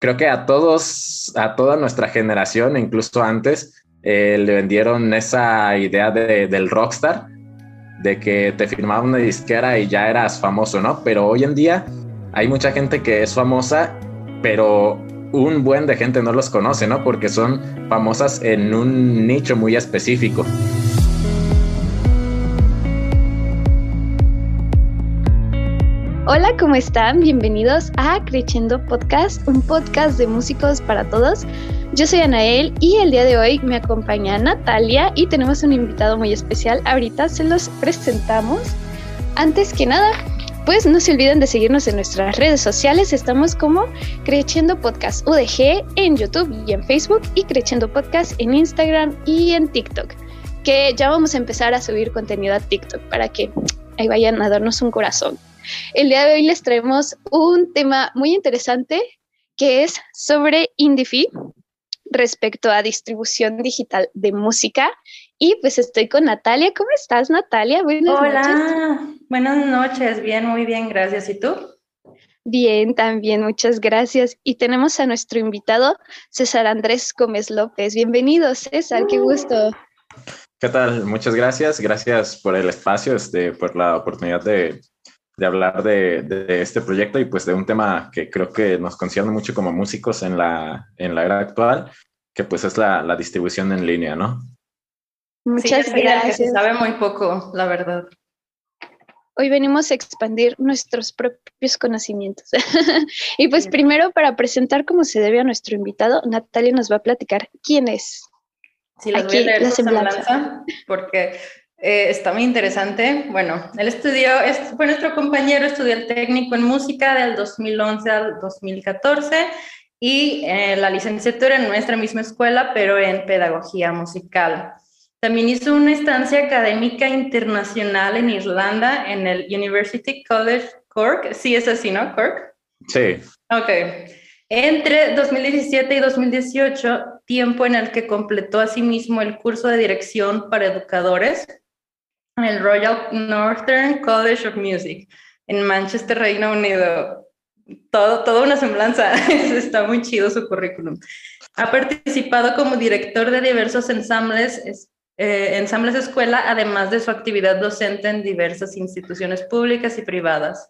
creo que a todos, a toda nuestra generación, incluso antes, eh, le vendieron esa idea de, del rockstar, de que te firmaba una disquera y ya eras famoso, ¿no? Pero hoy en día hay mucha gente que es famosa, pero un buen de gente no los conoce, ¿no? Porque son famosas en un nicho muy específico. Hola, ¿cómo están? Bienvenidos a Creciendo Podcast, un podcast de músicos para todos. Yo soy Anael y el día de hoy me acompaña Natalia y tenemos un invitado muy especial. Ahorita se los presentamos. Antes que nada, pues no se olviden de seguirnos en nuestras redes sociales. Estamos como Creciendo Podcast UDG en YouTube y en Facebook y Creciendo Podcast en Instagram y en TikTok. Que ya vamos a empezar a subir contenido a TikTok para que ahí vayan a darnos un corazón. El día de hoy les traemos un tema muy interesante que es sobre IndieFi respecto a distribución digital de música. Y pues estoy con Natalia. ¿Cómo estás, Natalia? Buenas Hola, buenas noches. Bien, muy bien, gracias. ¿Y tú? Bien, también, muchas gracias. Y tenemos a nuestro invitado, César Andrés Gómez López. Bienvenido, César, qué gusto. ¿Qué tal? Muchas gracias. Gracias por el espacio, este, por la oportunidad de, de hablar de, este proyecto y pues de un tema que creo que nos concierne mucho como músicos en la, en la era actual, que pues es la, distribución en línea, ¿no? Muchas gracias. se sabe muy poco, la verdad. Hoy venimos a expandir nuestros propios conocimientos. y pues primero para presentar cómo se debe a nuestro invitado, Natalia nos va a platicar quién es. Sí, les voy a leer la semblanza, porque eh, está muy interesante. Bueno, él estudió, fue nuestro compañero, estudió el técnico en música del 2011 al 2014 y eh, la licenciatura en nuestra misma escuela, pero en pedagogía musical. También hizo una estancia académica internacional en Irlanda, en el University College Cork. Sí, es así, ¿no? Cork. Sí. Ok. Entre 2017 y 2018, tiempo en el que completó asimismo el curso de dirección para educadores el Royal Northern College of Music en Manchester, Reino Unido. Todo, toda una semblanza. Está muy chido su currículum. Ha participado como director de diversos ensambles, eh, ensambles escuela, además de su actividad docente en diversas instituciones públicas y privadas.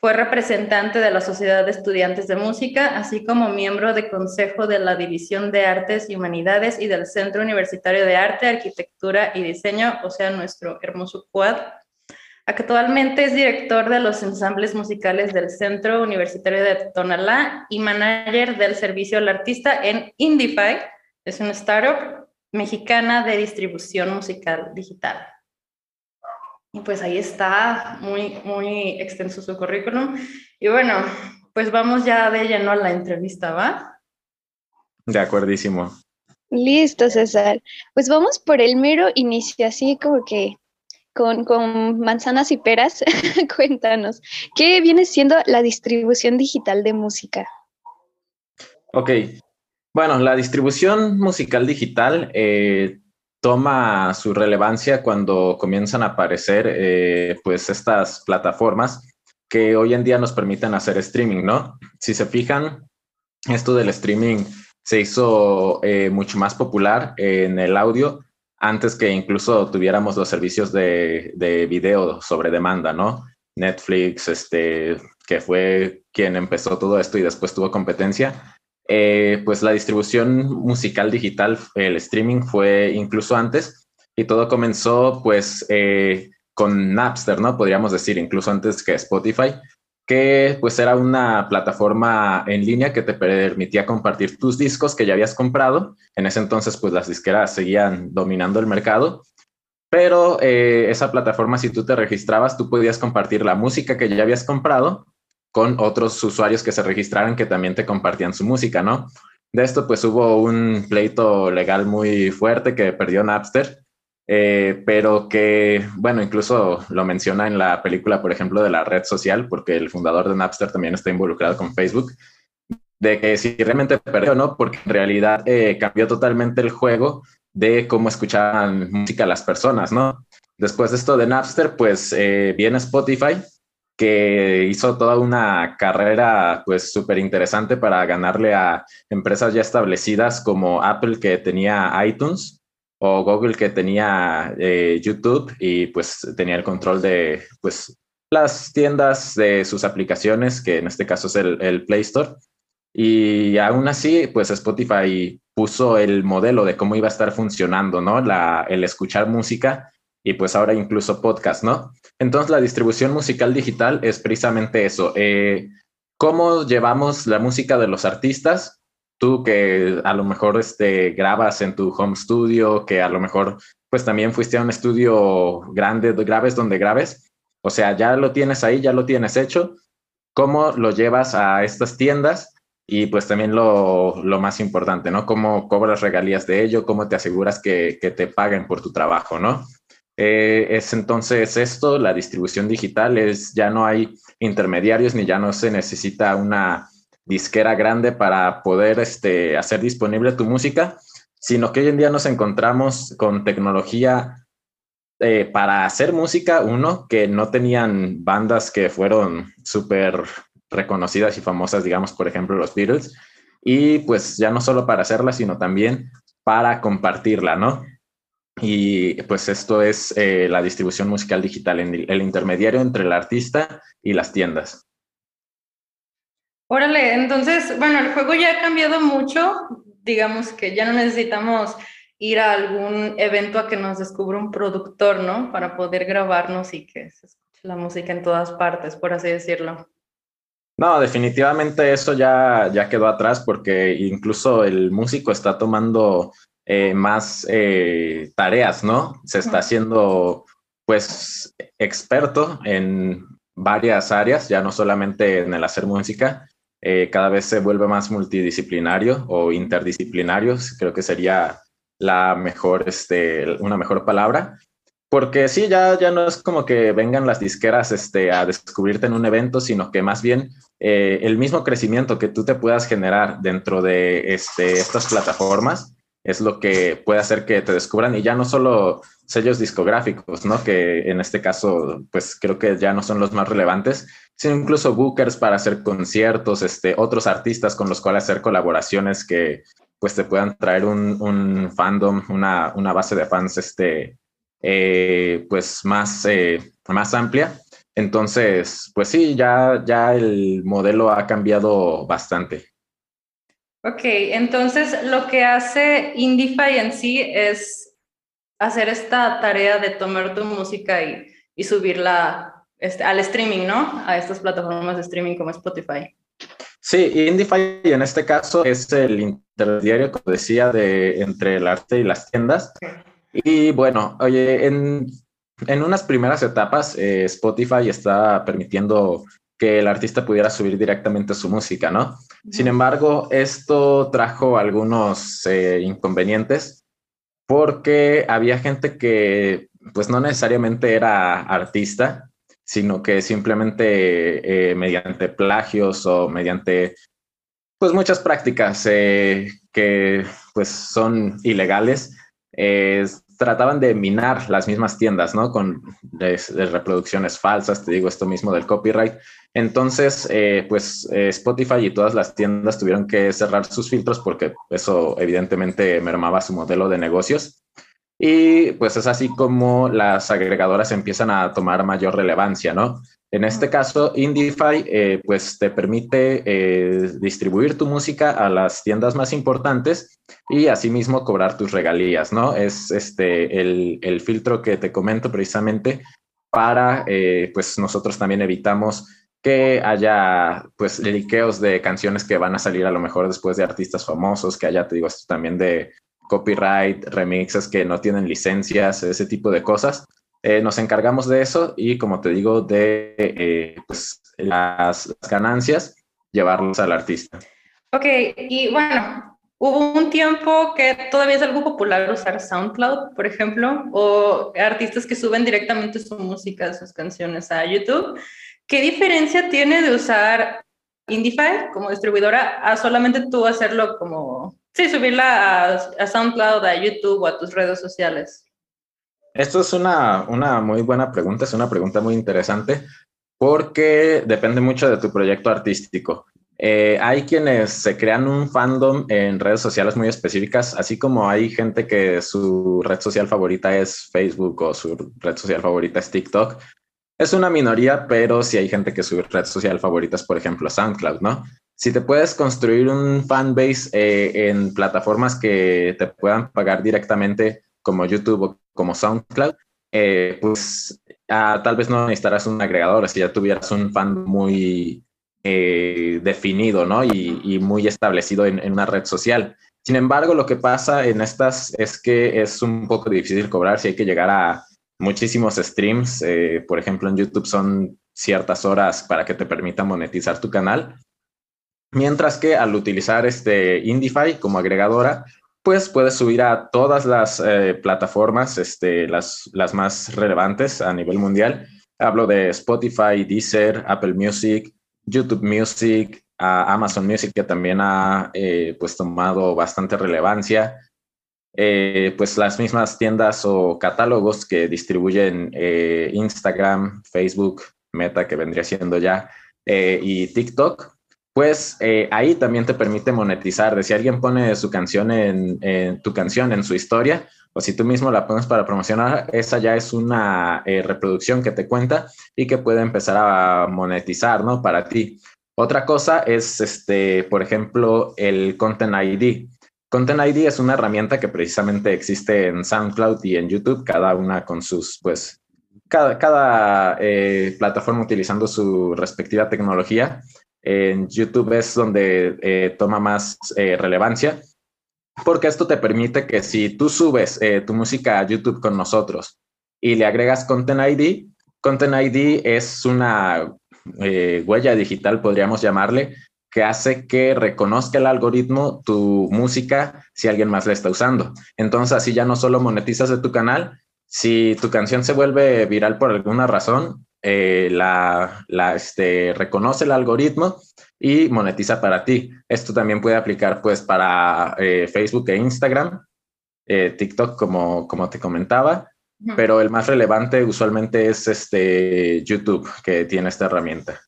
Fue representante de la Sociedad de Estudiantes de Música, así como miembro de consejo de la División de Artes y Humanidades y del Centro Universitario de Arte, Arquitectura y Diseño, o sea, nuestro hermoso quad. Actualmente es director de los ensambles musicales del Centro Universitario de Tonalá y manager del servicio al artista en Indify, es una startup mexicana de distribución musical digital. Y pues ahí está, muy, muy extenso su currículum. Y bueno, pues vamos ya de lleno a la entrevista, ¿va? De acuerdísimo. Listo, César. Pues vamos por el mero inicio, así como que con, con manzanas y peras. Cuéntanos, ¿qué viene siendo la distribución digital de música? Ok, bueno, la distribución musical digital eh, toma su relevancia cuando comienzan a aparecer eh, pues estas plataformas que hoy en día nos permiten hacer streaming, ¿no? Si se fijan, esto del streaming se hizo eh, mucho más popular en el audio antes que incluso tuviéramos los servicios de, de video sobre demanda, ¿no? Netflix, este, que fue quien empezó todo esto y después tuvo competencia, eh, pues la distribución musical digital, el streaming fue incluso antes y todo comenzó pues eh, con Napster, ¿no? Podríamos decir, incluso antes que Spotify, que pues era una plataforma en línea que te permitía compartir tus discos que ya habías comprado. En ese entonces pues las disqueras seguían dominando el mercado, pero eh, esa plataforma si tú te registrabas, tú podías compartir la música que ya habías comprado con otros usuarios que se registraran que también te compartían su música, ¿no? De esto pues hubo un pleito legal muy fuerte que perdió Napster, eh, pero que, bueno, incluso lo menciona en la película, por ejemplo, de la red social, porque el fundador de Napster también está involucrado con Facebook, de que si realmente perdió, ¿no? Porque en realidad eh, cambió totalmente el juego de cómo escuchaban música las personas, ¿no? Después de esto de Napster, pues eh, viene Spotify que hizo toda una carrera pues súper interesante para ganarle a empresas ya establecidas como Apple que tenía iTunes o Google que tenía eh, YouTube y pues tenía el control de pues las tiendas de sus aplicaciones, que en este caso es el, el Play Store. Y aún así, pues Spotify puso el modelo de cómo iba a estar funcionando, ¿no? La, el escuchar música y pues ahora incluso podcast, ¿no? Entonces la distribución musical digital es precisamente eso. Eh, ¿Cómo llevamos la música de los artistas? Tú que a lo mejor este, grabas en tu home studio, que a lo mejor pues también fuiste a un estudio grande, grabes donde grabes. O sea, ya lo tienes ahí, ya lo tienes hecho. ¿Cómo lo llevas a estas tiendas? Y pues también lo, lo más importante, ¿no? ¿Cómo cobras regalías de ello? ¿Cómo te aseguras que, que te paguen por tu trabajo, ¿no? Eh, es entonces esto, la distribución digital, es ya no hay intermediarios ni ya no se necesita una disquera grande para poder este, hacer disponible tu música, sino que hoy en día nos encontramos con tecnología eh, para hacer música, uno, que no tenían bandas que fueron súper reconocidas y famosas, digamos, por ejemplo, los Beatles, y pues ya no solo para hacerla, sino también para compartirla, ¿no? Y pues esto es eh, la distribución musical digital, el intermediario entre el artista y las tiendas. Órale, entonces, bueno, el juego ya ha cambiado mucho, digamos que ya no necesitamos ir a algún evento a que nos descubra un productor, ¿no? Para poder grabarnos y que se escuche la música en todas partes, por así decirlo. No, definitivamente eso ya, ya quedó atrás porque incluso el músico está tomando eh, más eh, tareas, ¿no? Se está haciendo, pues, experto en varias áreas, ya no solamente en el hacer música, eh, cada vez se vuelve más multidisciplinario o interdisciplinario, creo que sería la mejor, este, una mejor palabra. Porque sí, ya, ya no es como que vengan las disqueras este, a descubrirte en un evento, sino que más bien el mismo crecimiento que tú te puedas generar dentro de este, estas plataformas es lo que puede hacer que te descubran y ya no solo sellos discográficos, ¿no? Que en este caso, pues creo que ya no son los más relevantes, sino incluso bookers para hacer conciertos, este, otros artistas con los cuales hacer colaboraciones que pues te puedan traer un, fandom, una, una, base de fans, este, eh, pues más, eh, más amplia. Entonces, pues sí, ya, ya el modelo ha cambiado bastante. Ok, entonces lo que hace Indify en sí es hacer esta tarea de tomar tu música y, y subirla este, al streaming, ¿no? A estas plataformas de streaming como Spotify. Sí, Indify en este caso es el intermediario, como decía, de, entre el arte y las tiendas. Y bueno, oye, en, en unas primeras etapas, eh, Spotify está permitiendo que el artista pudiera subir directamente su música, ¿no? Sin embargo, esto trajo algunos eh, inconvenientes porque había gente que pues no necesariamente era artista, sino que simplemente eh, mediante plagios o mediante pues muchas prácticas eh, que pues son ilegales, trataban de minar las mismas tiendas, ¿no? Con reproducciones falsas, te digo esto mismo del copyright. Entonces, eh, pues eh, Spotify y todas las tiendas tuvieron que cerrar sus filtros porque eso evidentemente mermaba su modelo de negocios. Y pues es así como las agregadoras empiezan a tomar mayor relevancia, ¿no? En este caso, Indify, eh, pues te permite eh, distribuir tu música a las tiendas más importantes y asimismo cobrar tus regalías, ¿no? Es este, el, filtro que te comento precisamente para, eh, pues nosotros también evitamos que haya, pues, liqueos de canciones que van a salir a lo mejor después de artistas famosos, que haya, te digo, esto también de copyright, remixes que no tienen licencias, ese tipo de cosas. Eh, nos encargamos de eso y, como te digo, de eh, pues, las, ganancias, llevarlos al artista. Ok, y bueno, hubo un tiempo que todavía es algo popular usar SoundCloud, por ejemplo, o artistas que suben directamente su música, sus canciones a YouTube. ¿Qué diferencia tiene de usar Indify como distribuidora a solamente tú hacerlo como, sí, subirla a SoundCloud, a YouTube o a tus redes sociales? Esto es una, una muy buena pregunta, es una pregunta muy interesante, porque depende mucho de tu proyecto artístico. Eh, hay quienes se crean un fandom en redes sociales muy específicas, así como hay gente que su red social favorita es Facebook o su red social favorita es TikTok. Es una minoría, pero sí hay gente que su red social favorita es, por ejemplo, SoundCloud, ¿no? Si te puedes construir un fanbase eh, en plataformas que te puedan pagar directamente como YouTube o como SoundCloud, eh, pues ah, tal vez no necesitarás un agregador si ya tuvieras un fan muy eh, definido ¿no? y, muy establecido en, una red social. Sin embargo, lo que pasa en estas es que es un poco difícil cobrar si hay que llegar a muchísimos streams. Eh, por ejemplo, en YouTube son ciertas horas para que te permita monetizar tu canal. Mientras que al utilizar este Indify como agregadora, pues puedes subir a todas las eh, plataformas, este, las, las más relevantes a nivel mundial. Hablo de Spotify, Deezer, Apple Music, YouTube Music, Amazon Music, que también ha eh, pues tomado bastante relevancia. Eh, pues las mismas tiendas o catálogos que distribuyen Instagram, Facebook, Meta, que vendría siendo ya, y TikTok, pues eh, ahí también te permite monetizar. De si alguien pone su canción en, tu canción en su historia, o si tú mismo la pones para promocionar, esa ya es una eh, reproducción que te cuenta y que puede empezar a monetizar, ¿no? Para ti. Otra cosa es, este, por ejemplo, el Content ID. Content ID es una herramienta que precisamente existe en SoundCloud y en YouTube, cada una con sus, pues, cada, cada eh, plataforma utilizando su respectiva tecnología en YouTube es donde eh, toma más eh, relevancia, porque esto te permite que si tú subes eh, tu música a YouTube con nosotros y le agregas Content ID, Content ID es una huella digital, podríamos llamarle, que hace que reconozca el algoritmo tu música si alguien más la está usando. Entonces así ya no solo monetizas de tu canal, si tu canción se vuelve viral por alguna razón, eh, la, este, reconoce el algoritmo y monetiza para ti. Esto también puede aplicar pues para eh, Facebook e Instagram, eh, TikTok como, como te comentaba, pero el más relevante usualmente es este YouTube que tiene esta herramienta.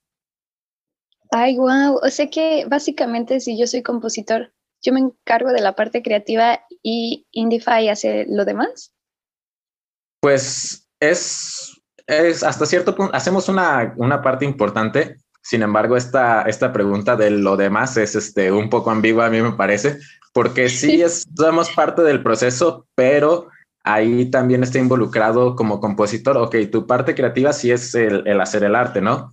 Ay, wow. O sea que básicamente si yo soy compositor, yo me encargo de la parte creativa y Indify hace lo demás. Pues es es hasta cierto punto, hacemos una, una parte importante. Sin embargo, esta, esta pregunta de lo demás es este, un poco ambigua, a mí me parece, porque sí es, somos parte del proceso, pero ahí también está involucrado como compositor. Ok, tu parte creativa sí es el, el hacer el arte, ¿no?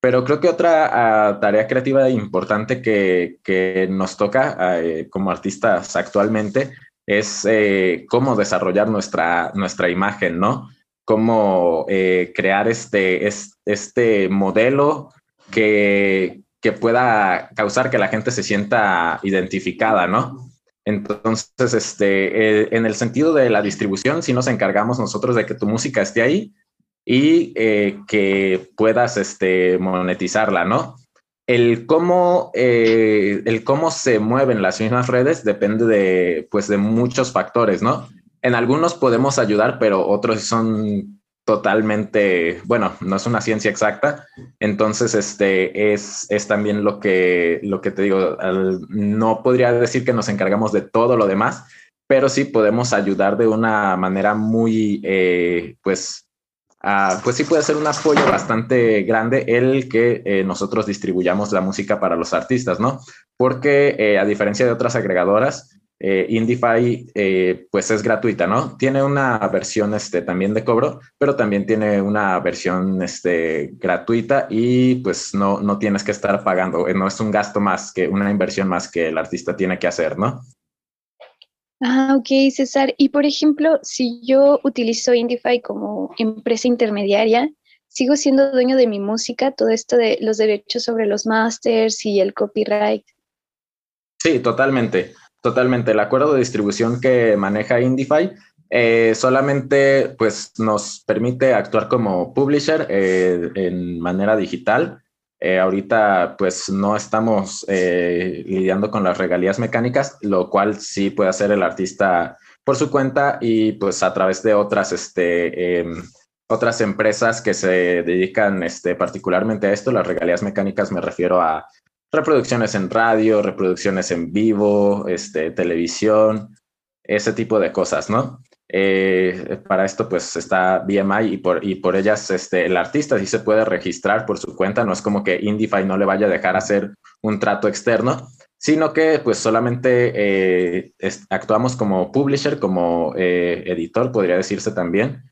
Pero creo que otra ah, tarea creativa importante que, que nos toca eh, como artistas actualmente es eh, cómo desarrollar nuestra, nuestra imagen, ¿no? Cómo eh, crear este, este modelo que, que pueda causar que la gente se sienta identificada, ¿no? Entonces, este, eh, en el sentido de la distribución, sí nos encargamos nosotros de que tu música esté ahí y eh, que puedas este, monetizarla, ¿no? El cómo, el cómo se mueven las mismas redes depende de, pues, de muchos factores, ¿no? En algunos podemos ayudar, pero otros son totalmente, bueno, no es una ciencia exacta. Entonces, este es, es también lo que, lo que te digo, no podría decir que nos encargamos de todo lo demás, pero sí podemos ayudar de una manera muy, eh, pues, pues sí puede ser un apoyo bastante grande el que eh, nosotros distribuyamos la música para los artistas, ¿no? Porque eh, a diferencia de otras agregadoras, eh, Indify eh, pues es gratuita, ¿no? Tiene una versión este, también de cobro, pero también tiene una versión este, gratuita y pues no, no tienes que estar pagando, eh, no es un gasto más que una inversión más que el artista tiene que hacer, ¿no? Ah, ok, César. Y por ejemplo, si yo utilizo Indify como empresa intermediaria, ¿sigo siendo dueño de mi música? Todo esto de los derechos sobre los masters y el copyright. Sí, totalmente. Totalmente. El acuerdo de distribución que maneja Indify eh, solamente pues, nos permite actuar como publisher eh, en manera digital. Eh, ahorita pues no estamos lidiando con las regalías mecánicas, lo cual sí puede hacer el artista por su cuenta y pues a través de otras este, em, otras empresas que se dedican este, particularmente a esto, las regalías mecánicas me refiero a reproducciones en radio, reproducciones en vivo, este, televisión, ese tipo de cosas, ¿no? Eh, para esto pues está BMI y por, y por ellas este, el artista sí se puede registrar por su cuenta, no es como que Indify no le vaya a dejar hacer un trato externo, sino que pues solamente eh, actuamos como publisher, como eh, editor, podría decirse también,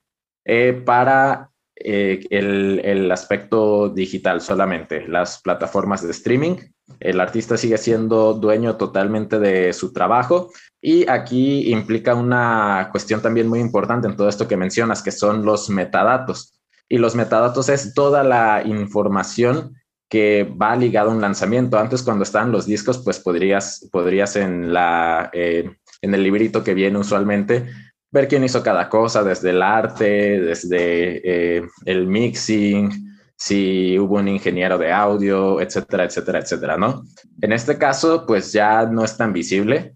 para el, el aspecto digital solamente, las plataformas de streaming. El artista sigue siendo dueño totalmente de su trabajo y aquí implica una cuestión también muy importante en todo esto que mencionas, que son los metadatos. Y los metadatos es toda la información que va ligada a un lanzamiento. Antes, cuando estaban los discos, pues podrías, podrías en, la, eh, en el librito que viene usualmente ver quién hizo cada cosa, desde el arte, desde eh, el mixing, si hubo un ingeniero de audio, etcétera, etcétera, etcétera, ¿no? En este caso, pues ya no es tan visible.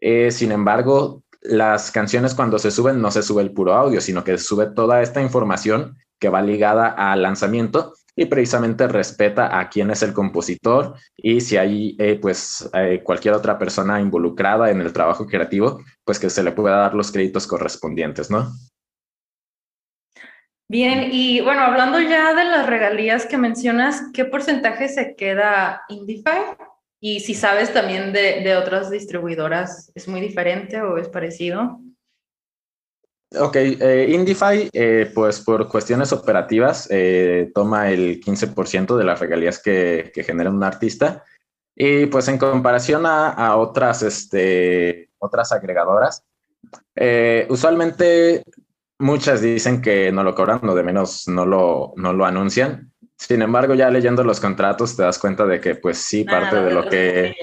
Eh, sin embargo, las canciones cuando se suben no se sube el puro audio, sino que se sube toda esta información que va ligada al lanzamiento y precisamente respeta a quién es el compositor y si hay eh, pues eh, cualquier otra persona involucrada en el trabajo creativo, pues que se le pueda dar los créditos correspondientes, ¿no? Bien, y bueno, hablando ya de las regalías que mencionas, ¿qué porcentaje se queda Indify? Y si sabes también de, de otras distribuidoras, ¿es muy diferente o es parecido? Ok, eh, Indify, eh, pues por cuestiones operativas, eh, toma el 15% de las regalías que, que, genera un artista. Y pues en comparación a, a otras, este, otras agregadoras, eh, usualmente muchas dicen que no lo cobran, o de menos no lo, no lo anuncian. Sin embargo, ya leyendo los contratos te das cuenta de que pues sí, parte de lo que...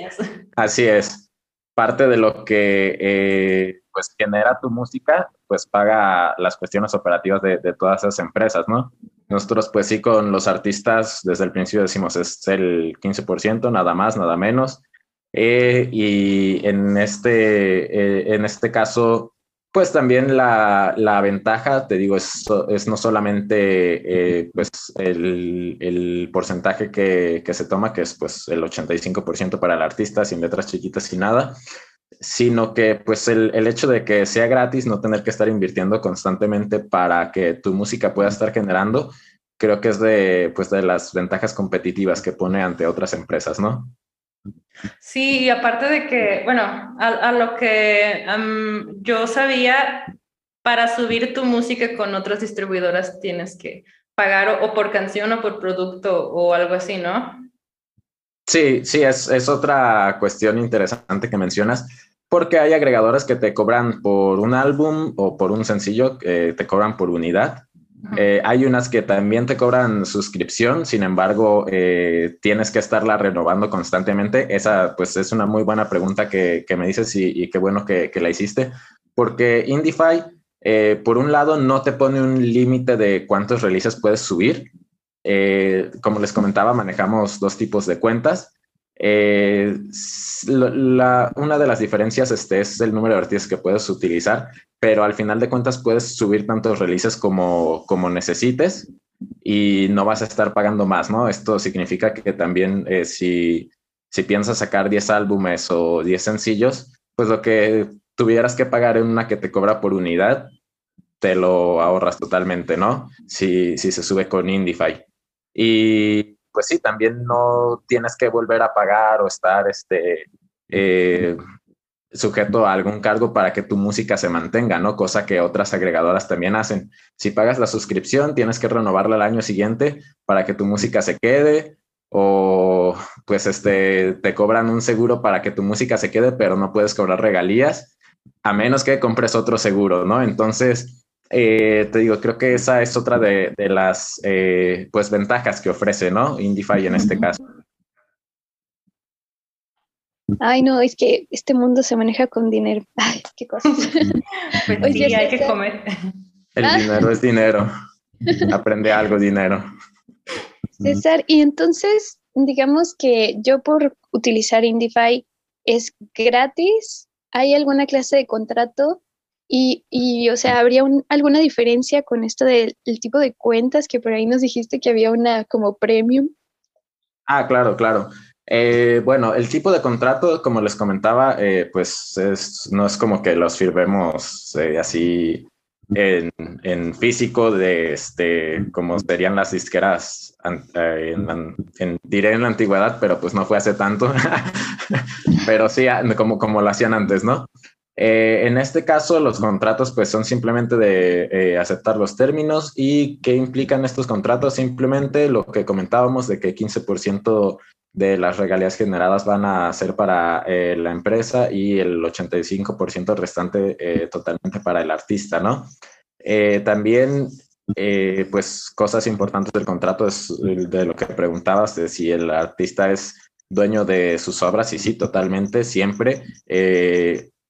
Así es, parte de lo que eh, pues genera tu música, pues paga las cuestiones operativas de, de, todas esas empresas, ¿no? Nosotros pues sí con los artistas desde el principio decimos es el 15%, nada más, nada menos. Eh, y en este, eh, en este caso pues también la, la, ventaja, te digo, es, es no solamente eh, pues el, el porcentaje que, que, se toma, que es pues el 85% para el artista, sin letras chiquitas y nada, sino que pues el, el, hecho de que sea gratis, no tener que estar invirtiendo constantemente para que tu música pueda estar generando, creo que es de, pues, de las ventajas competitivas que pone ante otras empresas, ¿no? Sí, y aparte de que, bueno, a, lo que yo sabía, para subir tu música con otras distribuidoras tienes que pagar o, por canción o por producto o algo así, ¿no? Sí, sí, es, es otra cuestión interesante que mencionas, porque hay agregadores que te cobran por un álbum o por un sencillo, que te cobran por unidad. Eh, hay unas que también te cobran suscripción, sin embargo, eh, tienes que estarla renovando constantemente. Esa, pues, es una muy buena pregunta que, que me dices y, y, qué bueno que, que, la hiciste, porque Indify, eh, por un lado, no te pone un límite de cuántos releases puedes subir. Eh, como les comentaba, manejamos dos tipos de cuentas. Eh, la, una de las diferencias este, es el número de artistas que puedes utilizar, pero al final de cuentas puedes subir tantos releases como, como necesites y no vas a estar pagando más, ¿no? Esto significa que también eh, si, si piensas sacar 10 álbumes o 10 sencillos, pues lo que tuvieras que pagar en una que te cobra por unidad, te lo ahorras totalmente, ¿no? Si, si se sube con Indify. Y pues sí, también no tienes que volver a pagar o estar este, eh, sujeto a algún cargo para que tu música se mantenga, ¿no? Cosa que otras agregadoras también hacen. Si pagas la suscripción, tienes que renovarla el año siguiente para que tu música se quede o pues este, te cobran un seguro para que tu música se quede, pero no puedes cobrar regalías a menos que compres otro seguro, ¿no? Entonces, eh, te digo, creo que esa es otra de, de las eh, pues ventajas que ofrece, ¿no? Indify en este caso. Ay, no, es que este mundo se maneja con dinero. Ay, qué cosas. pues Oye, sí, hay que comer. El ¿Ah? dinero es dinero. Aprende algo, dinero. César, y entonces, digamos que yo por utilizar Indify es gratis. ¿Hay alguna clase de contrato Y, y, o sea, ¿habría alguna diferencia con esto del tipo de cuentas que por ahí nos dijiste que había una como premium? Ah, claro, claro. Eh, bueno, el tipo de contrato, como les comentaba, eh, pues no es como que los firmemos eh, así en, en, físico de este, como serían las disqueras, en, diré en la antigüedad, pero pues no fue hace tanto, pero sí, ah, como, como lo hacían antes, ¿no? En este caso, los contratos pues son simplemente de aceptar los términos y qué implican estos contratos, simplemente lo que comentábamos de que 15% de las regalías generadas van a ser para eh, la empresa y el 85% restante eh, totalmente para el artista, ¿no? Eh, también, pues, cosas importantes del contrato es de lo que preguntabas, de si el artista es dueño de sus obras, y sí, totalmente, siempre.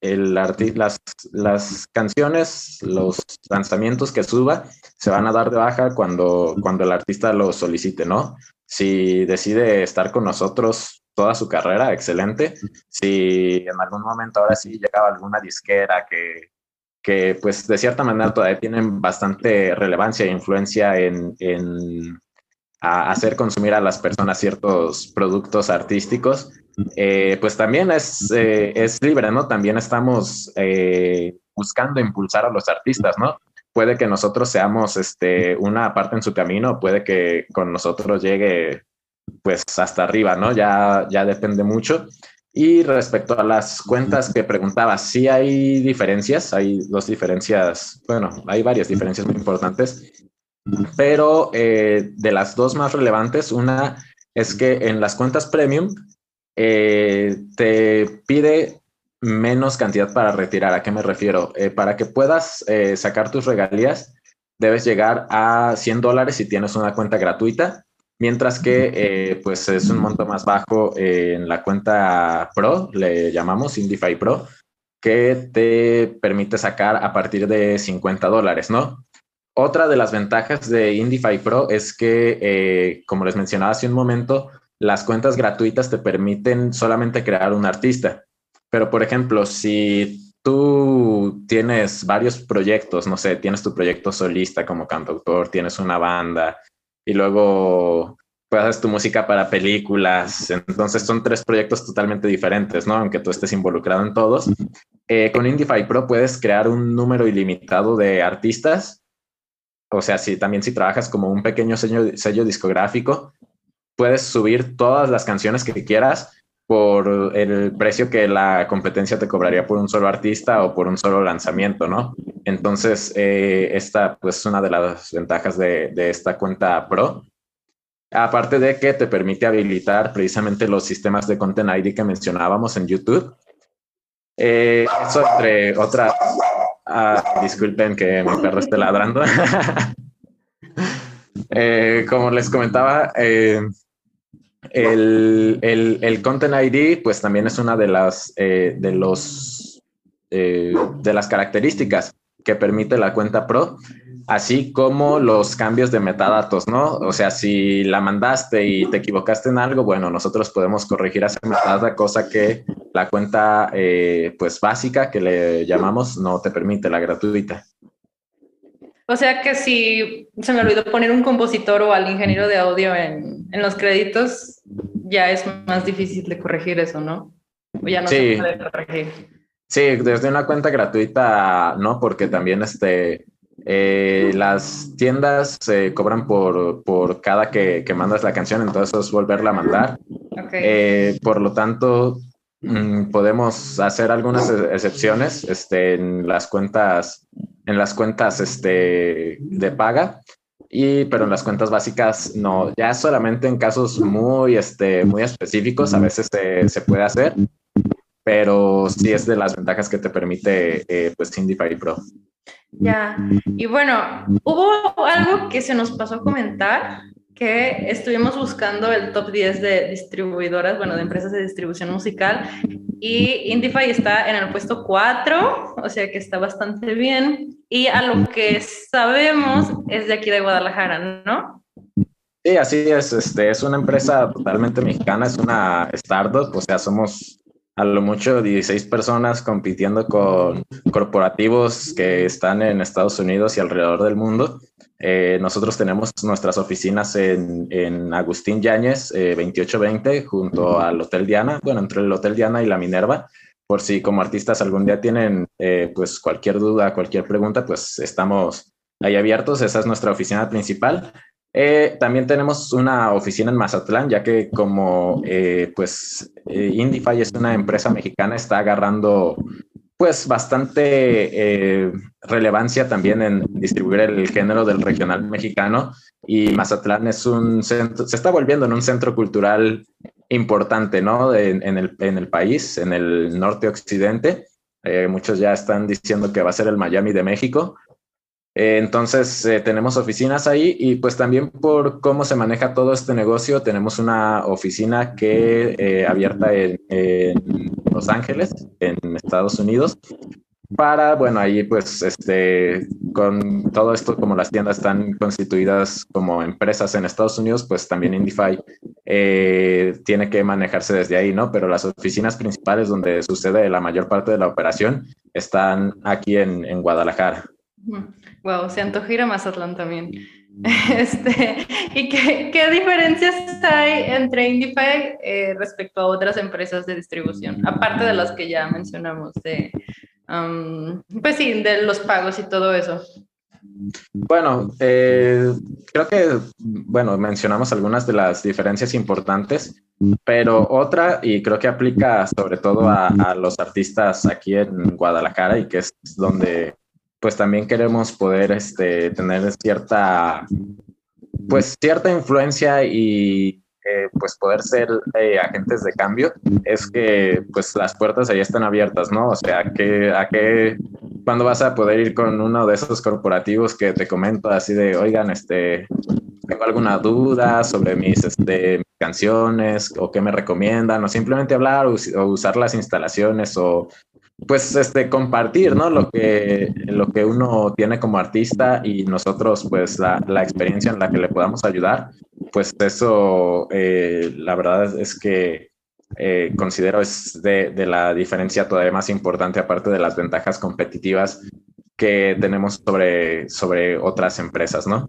El las, las canciones, los lanzamientos que suba, se van a dar de baja cuando, cuando el artista lo solicite, ¿no? Si decide estar con nosotros toda su carrera, excelente. Si en algún momento ahora sí llegaba alguna disquera que, que pues de cierta manera todavía tienen bastante relevancia e influencia en, en hacer consumir a las personas ciertos productos artísticos, eh, pues también es, eh, es libre, ¿no? También estamos eh, buscando impulsar a los artistas, ¿no? puede que nosotros seamos este, una parte en su camino, puede que con nosotros llegue pues hasta arriba, ¿no? Ya, ya depende mucho. Y respecto a las cuentas que preguntaba, sí hay diferencias, hay dos diferencias, bueno, hay varias diferencias muy importantes, pero eh, de las dos más relevantes, una es que en las cuentas premium eh, te pide menos cantidad para retirar. ¿A qué me refiero? Eh, para que puedas eh, sacar tus regalías, debes llegar a 100 dólares si tienes una cuenta gratuita, mientras que pues es un monto más bajo en la cuenta Pro, le llamamos Indify Pro, que te permite sacar a partir de 50 dólares, ¿no? Otra de las ventajas de Indify Pro es que, como les mencionaba hace un momento, las cuentas gratuitas te permiten solamente crear un artista. Pero, por ejemplo, si tú tienes varios proyectos, no sé, tienes tu proyecto solista como cantautor, tienes una banda y luego pues, haces tu música para películas, entonces son tres proyectos totalmente diferentes, ¿no? Aunque tú estés involucrado en todos. Eh, con Indify Pro puedes crear un número ilimitado de artistas. O sea, si también si trabajas como un pequeño sello, sello discográfico, puedes subir todas las canciones que quieras por el precio que la competencia te cobraría por un solo artista o por un solo lanzamiento, ¿no? Entonces, eh, esta pues es una de las ventajas de, esta cuenta Pro. Aparte de que te permite habilitar precisamente los sistemas de Content ID que mencionábamos en YouTube. Eh, eso entre otras... Ah, disculpen que mi perro esté ladrando. Eh, como les comentaba, el, el, Content ID, pues también es una de las, eh, de, los, eh, de las características que permite la cuenta Pro, así como los cambios de metadatos, ¿no? O sea, si la mandaste y te equivocaste en algo, bueno, nosotros podemos corregir esa metadata, cosa que la cuenta, eh, pues básica, que le llamamos, no te permite, la gratuita. O sea que si se me olvidó poner un compositor o al ingeniero de audio en, en los créditos, ya es más difícil de corregir eso, ¿no? O ya no sí. se puede corregir. Sí, desde una cuenta gratuita, no, porque también este, eh, las tiendas se cobran por, por cada que, que, mandas la canción, entonces es volverla a mandar. Okay. Eh, por lo tanto, mm, podemos hacer algunas excepciones este, en las cuentas en las cuentas este, de paga, y, pero en las cuentas básicas no, ya solamente en casos muy, este, muy específicos a veces se, se puede hacer, pero sí es de las ventajas que te permite eh, pues Indify Pro. Ya, y bueno, hubo algo que se nos pasó a comentar que estuvimos buscando el top 10 de distribuidoras, bueno, de empresas de distribución musical, y Indify está en el puesto 4, o sea que está bastante bien, y a lo que sabemos es de aquí de Guadalajara, ¿no? Sí, así es, este, es una empresa totalmente mexicana, es una startup, o sea, somos a lo mucho 16 personas compitiendo con corporativos que están en Estados Unidos y alrededor del mundo. Eh, nosotros tenemos nuestras oficinas en, en Agustín Yáñez, 2820, junto al Hotel Diana, bueno, entre el Hotel Diana y la Minerva por si como artistas algún día tienen eh, pues cualquier duda, cualquier pregunta, pues estamos ahí abiertos. Esa es nuestra oficina principal. Eh, también tenemos una oficina en Mazatlán, ya que como eh, pues Indify es una empresa mexicana, está agarrando pues bastante relevancia también en distribuir el género del regional mexicano y Mazatlán es un centro, se está volviendo en un centro cultural importante, ¿no? En, el, en el, país, en el norte occidente. Eh, muchos ya están diciendo que va a ser el Miami de México. Eh, entonces, eh, tenemos oficinas ahí y pues también por cómo se maneja todo este negocio, tenemos una oficina que abierta en, Los Ángeles, en Estados Unidos, para, bueno, ahí pues este, con todo esto, como las tiendas están constituidas como empresas en Estados Unidos, pues también Indify eh, tiene que manejarse desde ahí, ¿no? Pero las oficinas principales donde sucede la mayor parte de la operación están aquí en, en Guadalajara. Wow, se antoja ir a Mazatlán también. Este, ¿Y qué, qué, diferencias hay entre Indify eh, respecto a otras empresas de distribución? Aparte de las que ya mencionamos, de pues sí, de los pagos y todo eso. Bueno, eh, creo que, bueno, mencionamos algunas de las diferencias importantes, pero otra, y creo que aplica sobre todo a, a, los artistas aquí en Guadalajara y que es donde pues también queremos poder este, tener cierta, pues cierta influencia y pues poder ser eh, agentes de cambio es que pues las puertas ahí están abiertas, ¿no? O sea, que, a qué, cuando vas a poder ir con uno de esos corporativos que te comento así de, oigan, este, tengo alguna duda sobre mis este, canciones o qué me recomiendan o simplemente hablar o, o usar las instalaciones o pues este compartir no lo que lo que uno tiene como artista y nosotros pues la, la experiencia en la que le podamos ayudar pues eso eh, la verdad es que eh, considero es de, de, la diferencia todavía más importante aparte de las ventajas competitivas que tenemos sobre sobre otras empresas no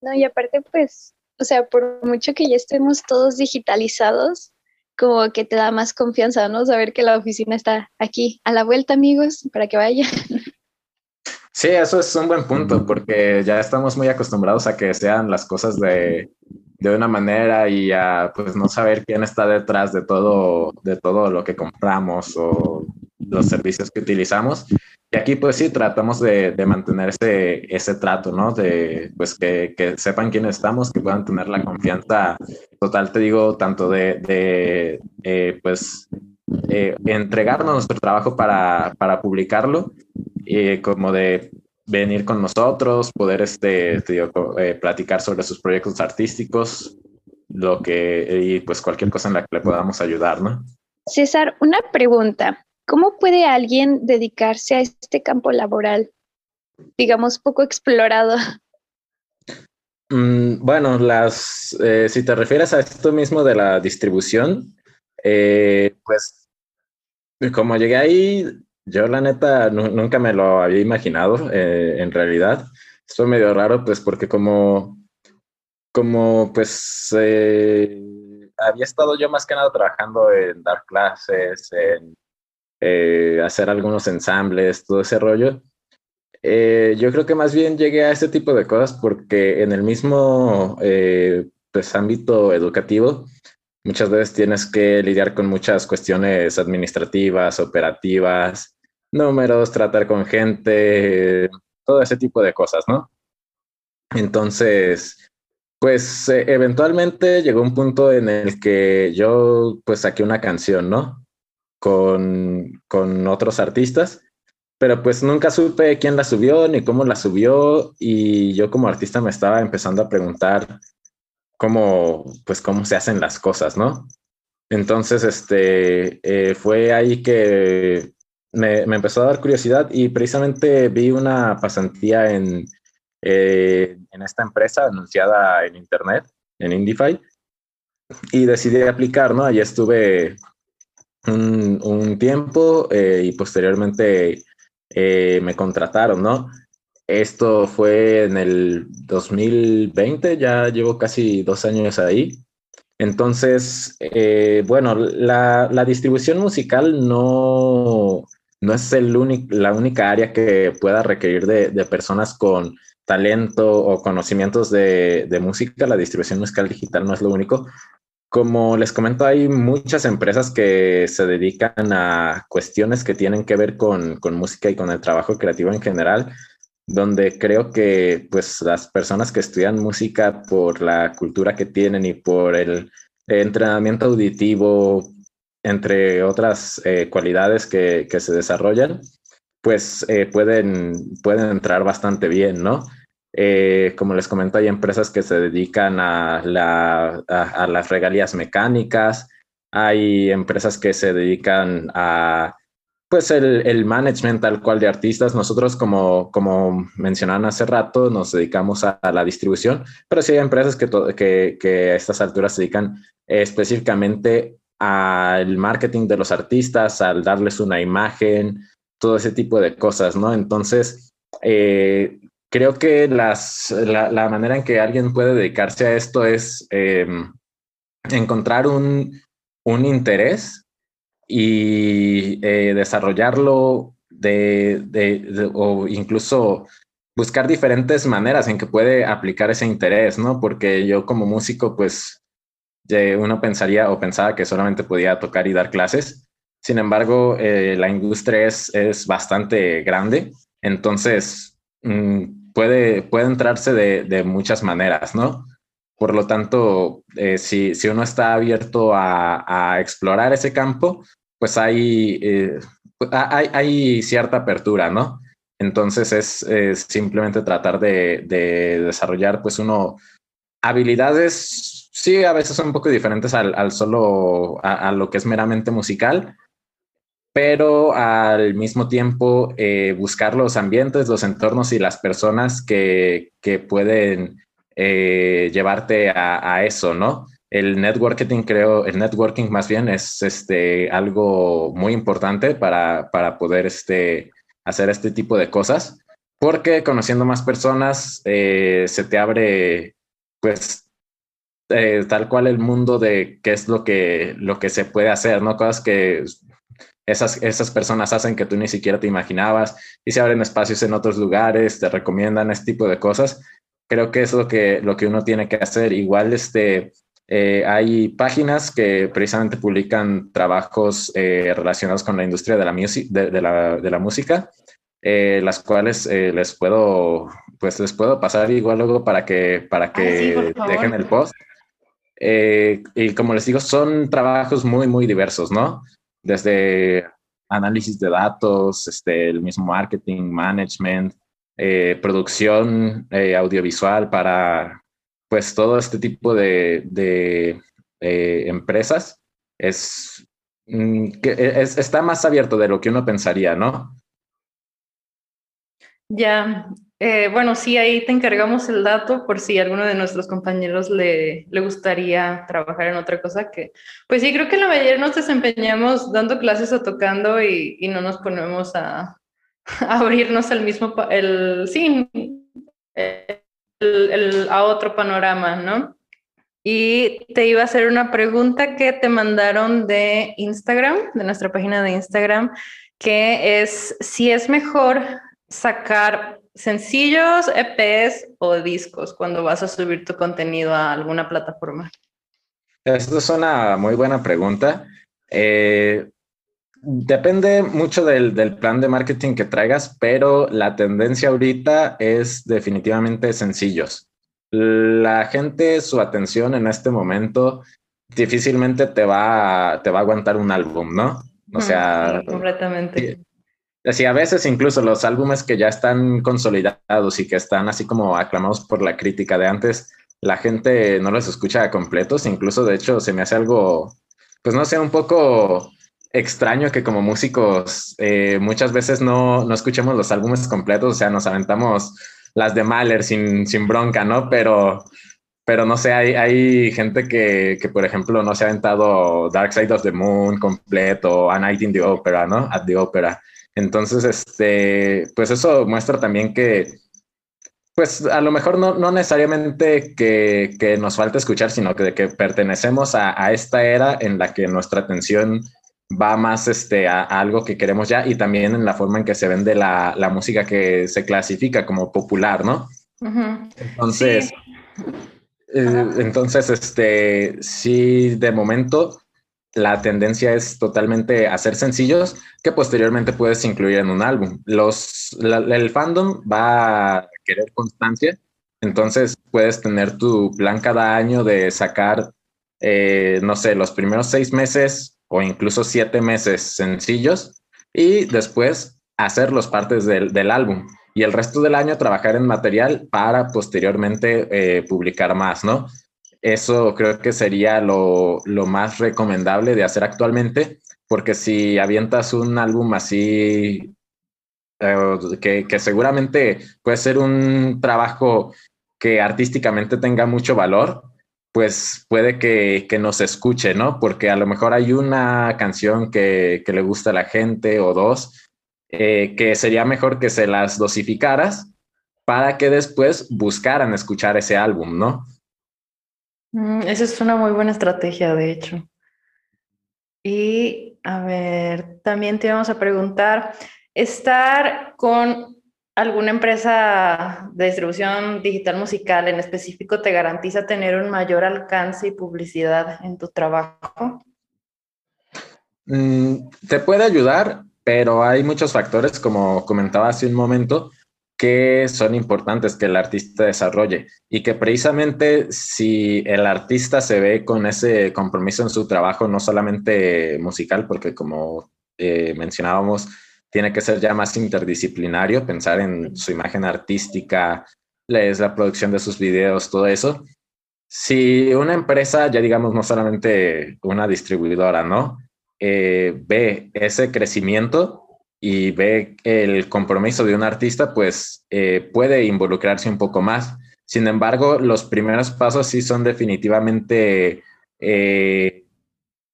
no y aparte pues o sea por mucho que ya estemos todos digitalizados como que te da más confianza, ¿no? Saber que la oficina está aquí a la vuelta, amigos, para que vayan. Sí, eso es un buen punto, porque ya estamos muy acostumbrados a que sean las cosas de, de una manera y a pues no saber quién está detrás de todo, de todo lo que compramos o los servicios que utilizamos. Y aquí pues sí, tratamos de, de mantener ese, ese trato, ¿no? De pues que, que, sepan quién estamos, que puedan tener la confianza total, te digo, tanto de, de eh, pues eh, entregarnos nuestro trabajo para, para publicarlo, eh, como de venir con nosotros, poder este, eh, platicar sobre sus proyectos artísticos, lo que, y pues cualquier cosa en la que le podamos ayudar, ¿no? César, una pregunta. ¿Cómo puede alguien dedicarse a este campo laboral, digamos, poco explorado? Mm, bueno, las, eh, si te refieres a esto mismo de la distribución, eh, pues como llegué ahí, yo la neta nunca me lo había imaginado, eh, en realidad. Fue medio raro, pues porque como, como pues había estado yo más que nada trabajando en dar clases, en eh, hacer algunos ensambles, todo ese rollo. Eh, yo creo que más bien llegué a este tipo de cosas porque en el mismo eh, pues, ámbito educativo muchas veces tienes que lidiar con muchas cuestiones administrativas, operativas, números, tratar con gente, todo ese tipo de cosas, ¿no? Entonces, pues eventualmente llegó un punto en el que yo pues saqué una canción, ¿no? Con, con otros artistas, pero pues nunca supe quién la subió ni cómo la subió y yo como artista me estaba empezando a preguntar cómo, pues cómo se hacen las cosas, ¿no? Entonces, este, eh, fue ahí que me, me, empezó a dar curiosidad y precisamente vi una pasantía en, eh, en esta empresa anunciada en internet, en Indify, y decidí aplicar, ¿no? Allí estuve un, tiempo eh, y posteriormente eh, me contrataron, ¿no? Esto fue en el 2020, ya llevo casi dos años ahí. Entonces, eh, bueno, la, la, distribución musical no, no es el la única área que pueda requerir de, de personas con talento o conocimientos de, de, música. La distribución musical digital no es lo único. Como les comento, hay muchas empresas que se dedican a cuestiones que tienen que ver con, con música y con el trabajo creativo en general donde creo que pues las personas que estudian música por la cultura que tienen y por el entrenamiento auditivo, entre otras eh, cualidades que, se desarrollan, pues eh, pueden, pueden entrar bastante bien, ¿no? Eh, como les comento, hay empresas que se dedican a, a las regalías mecánicas, hay empresas que se dedican a pues el, el, management tal cual de artistas, nosotros como, como mencionaban hace rato, nos dedicamos a, la distribución, pero sí hay empresas que, que, que, a estas alturas se dedican específicamente al marketing de los artistas, al darles una imagen, todo ese tipo de cosas, ¿no? Entonces, eh, creo que las, la, la, manera en que alguien puede dedicarse a esto es eh, encontrar un, un interés y eh, desarrollarlo de, de, o incluso buscar diferentes maneras en que puede aplicar ese interés, ¿no? Porque yo como músico, pues uno pensaría o pensaba que solamente podía tocar y dar clases. Sin embargo, eh, la industria es, es bastante grande, entonces mm, puede, puede entrarse de, de muchas maneras, ¿no? Por lo tanto, eh, si, si, uno está abierto a, a, explorar ese campo, pues hay, eh, hay, hay, cierta apertura, ¿no? Entonces es, simplemente tratar de, de, desarrollar pues uno habilidades, sí, a veces son un poco diferentes al, al solo, a, lo que es meramente musical, pero al mismo tiempo eh, buscar los ambientes, los entornos y las personas que, que pueden eh, llevarte a, a, eso, ¿no? el networking, creo, el networking más bien es este, algo muy importante para, para poder este, hacer este tipo de cosas, porque conociendo más personas eh, se te abre, pues, eh, tal cual el mundo de qué es lo que, lo que se puede hacer, ¿no? Cosas que esas, esas personas hacen que tú ni siquiera te imaginabas y se abren espacios en otros lugares, te recomiendan este tipo de cosas. Creo que es lo que, lo que uno tiene que hacer. Igual, este, eh, hay páginas que precisamente publican trabajos eh, relacionados con la industria de la, de, la, de la música, eh, las cuales les puedo, pues les puedo pasar igual luego para que, para que dejen el post. y como les digo, son trabajos muy, muy diversos, ¿no? Desde análisis de datos, este, el mismo marketing, management, producción audiovisual para pues todo este tipo de, de eh, empresas es, mm, que es, está más abierto de lo que uno pensaría, ¿no? Ya, eh, bueno, sí, ahí te encargamos el dato por si alguno de nuestros compañeros le, le, gustaría trabajar en otra cosa que, pues sí, creo que la mayoría nos desempeñamos dando clases o tocando y, y no nos ponemos a, a, abrirnos al mismo, el, sí, eh, el, a otro panorama, ¿no? Y te iba a hacer una pregunta que te mandaron de Instagram, de nuestra página de Instagram, que es si es mejor sacar sencillos, EPs o discos cuando vas a subir tu contenido a alguna plataforma. Esto es una muy buena pregunta. Eh, Depende mucho del, del, plan de marketing que traigas, pero la tendencia ahorita es definitivamente sencillos. La gente, su atención en este momento difícilmente te va, a, te va a aguantar un álbum, ¿no? O sea, completamente. Así a veces incluso los álbumes que ya están consolidados y que están así como aclamados por la crítica de antes, la gente no los escucha completos, incluso de hecho se me hace algo, pues no sé, un poco extraño que como músicos eh, muchas veces no, no escuchemos los álbumes completos, o sea, nos aventamos las de Mahler sin, sin bronca, ¿no? Pero, pero no sé, hay, hay gente que, que, por ejemplo, no se ha aventado Dark Side of the Moon completo, A Night in the Opera, ¿no? At the Opera. Entonces, este, pues eso muestra también que, pues a lo mejor no, no necesariamente que, que, nos falta escuchar, sino que, que pertenecemos a, a, esta era en la que nuestra atención va más este, a, a, algo que queremos ya y también en la forma en que se vende la, la música que se clasifica como popular, ¿no? Uh -huh. Entonces... Sí eh, entonces, este, sí, de momento la tendencia es totalmente hacer sencillos que posteriormente puedes incluir en un álbum. Los, el fandom va a querer constancia, entonces puedes tener tu plan cada año de sacar, eh, no sé, los primeros seis meses o incluso siete meses sencillos y después hacer los partes del, del álbum y el resto del año trabajar en material para posteriormente eh, publicar más, ¿no? Eso creo que sería lo, lo, más recomendable de hacer actualmente, porque si avientas un álbum así, eh, que, que seguramente puede ser un trabajo que artísticamente tenga mucho valor, pues puede que, que, nos escuche, ¿no? Porque a lo mejor hay una canción que, que le gusta a la gente o dos, eh, que sería mejor que se las dosificaras para que después buscaran escuchar ese álbum, ¿no? Mm, esa es una muy buena estrategia, de hecho. Y a ver, también te vamos a preguntar, ¿estar con alguna empresa de distribución digital musical en específico te garantiza tener un mayor alcance y publicidad en tu trabajo? Mm, te puede ayudar, pero hay muchos factores, como comentaba hace un momento, que son importantes que el artista desarrolle y que precisamente si el artista se ve con ese compromiso en su trabajo, no solamente musical, porque como eh, mencionábamos, tiene que ser ya más interdisciplinario, pensar en su imagen artística, es la producción de sus videos, todo eso. Si una empresa, ya digamos, no solamente una distribuidora, ¿no? eh, ve ese crecimiento y ve el compromiso de un artista, pues eh, puede involucrarse un poco más. Sin embargo, los primeros pasos sí son definitivamente eh,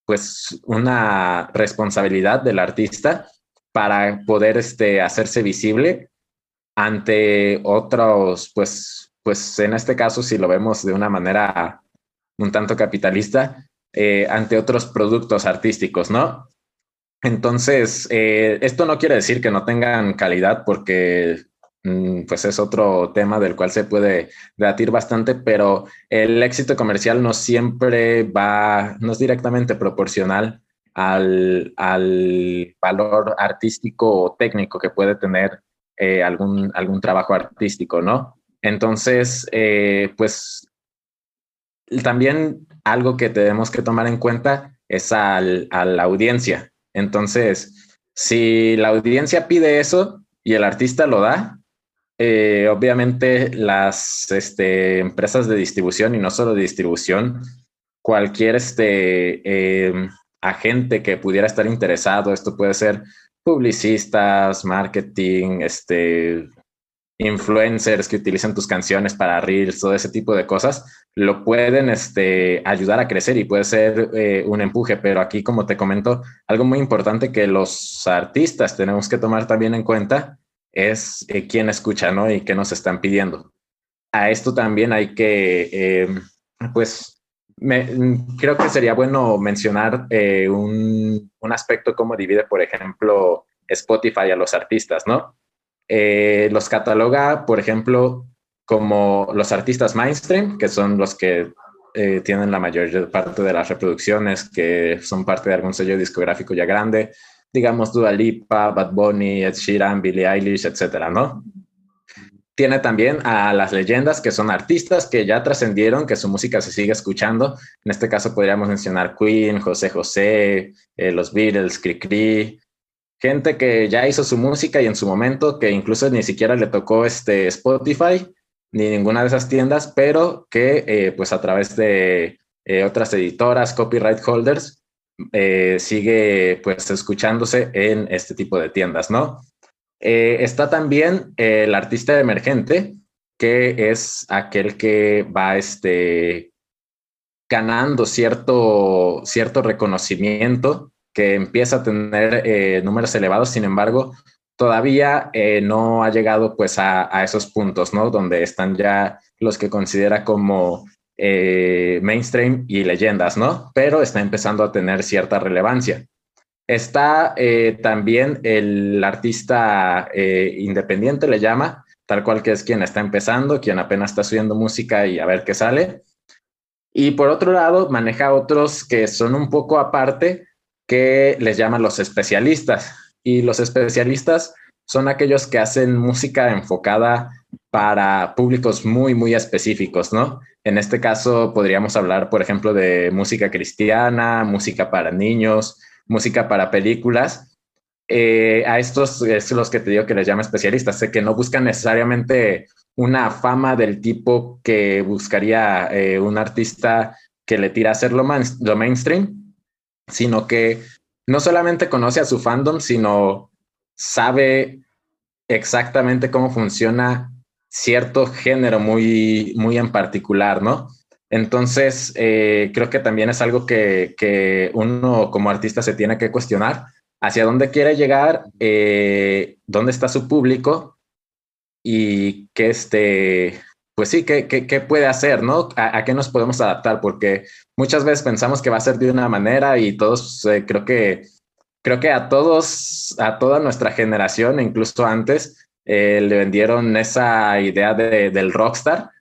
pues una responsabilidad del artista para poder este, hacerse visible ante otros, pues, pues en este caso, si lo vemos de una manera un tanto capitalista, eh, ante otros productos artísticos, ¿no? Entonces, eh, esto no quiere decir que no tengan calidad porque mm, pues es otro tema del cual se puede debatir bastante, pero el éxito comercial no siempre va, no es directamente proporcional al, al valor artístico o técnico que puede tener eh, algún, algún trabajo artístico, ¿no? Entonces, eh, pues también algo que tenemos que tomar en cuenta es al, a la audiencia. Entonces, si la audiencia pide eso y el artista lo da, eh, obviamente las este, empresas de distribución y no solo de distribución, cualquier este, eh, agente que pudiera estar interesado, esto puede ser publicistas, marketing, este, influencers que utilizan tus canciones para reels, todo ese tipo de cosas, lo pueden este, ayudar a crecer y puede ser eh, un empuje. Pero aquí, como te comento, algo muy importante que los artistas tenemos que tomar también en cuenta es eh, quién escucha, ¿no? Y qué nos están pidiendo. A esto también hay que, eh, pues, me, creo que sería bueno mencionar eh, un, un aspecto como divide, por ejemplo, Spotify a los artistas, ¿no? Eh, los cataloga, por ejemplo, como los artistas mainstream, que son los que eh, tienen la mayor parte de las reproducciones, que son parte de algún sello discográfico ya grande, digamos Dua Lipa, Bad Bunny, Ed Sheeran, Billie Eilish, etcétera, ¿no? Tiene también a las leyendas, que son artistas que ya trascendieron, que su música se sigue escuchando. En este caso podríamos mencionar Queen, José José, eh, los Beatles, Cricri, gente que ya hizo su música y en su momento que incluso ni siquiera le tocó este Spotify ni ninguna de esas tiendas, pero que eh, pues a través de eh, otras editoras, copyright holders, eh, sigue pues escuchándose en este tipo de tiendas, ¿no? está también el artista emergente, que es aquel que va este, ganando cierto, cierto reconocimiento, que empieza a tener eh, números elevados, sin embargo, todavía eh, no ha llegado pues a, esos puntos, ¿no? Donde están ya los que considera como eh, mainstream y leyendas, ¿no? Pero está empezando a tener cierta relevancia. Está también el artista independiente, le llama, tal cual que es quien está empezando, quien apenas está subiendo música y a ver qué sale. Y por otro lado, maneja otros que son un poco aparte, que les llaman los especialistas. Y los especialistas son aquellos que hacen música enfocada para públicos muy, muy específicos, ¿no? En este caso podríamos hablar, por ejemplo, de música cristiana, música para niños, música para películas. Eh, a estos es los que te digo que les llamo especialistas, sé que no buscan necesariamente una fama del tipo que buscaría eh, un artista que le tira a hacer lo, mainstream, sino que no solamente conoce a su fandom, sino sabe exactamente cómo funciona cierto género muy, muy en particular, ¿no? Entonces, eh, creo que también es algo que, que, uno como artista se tiene que cuestionar hacia dónde quiere llegar, eh, dónde está su público y que este, pues sí, ¿qué, qué, puede hacer, no? ¿A, qué nos podemos adaptar? Porque muchas veces pensamos que va a ser de una manera y todos, eh, creo que, creo que a todos, a toda nuestra generación, incluso antes, eh, le vendieron esa idea de, del rockstar,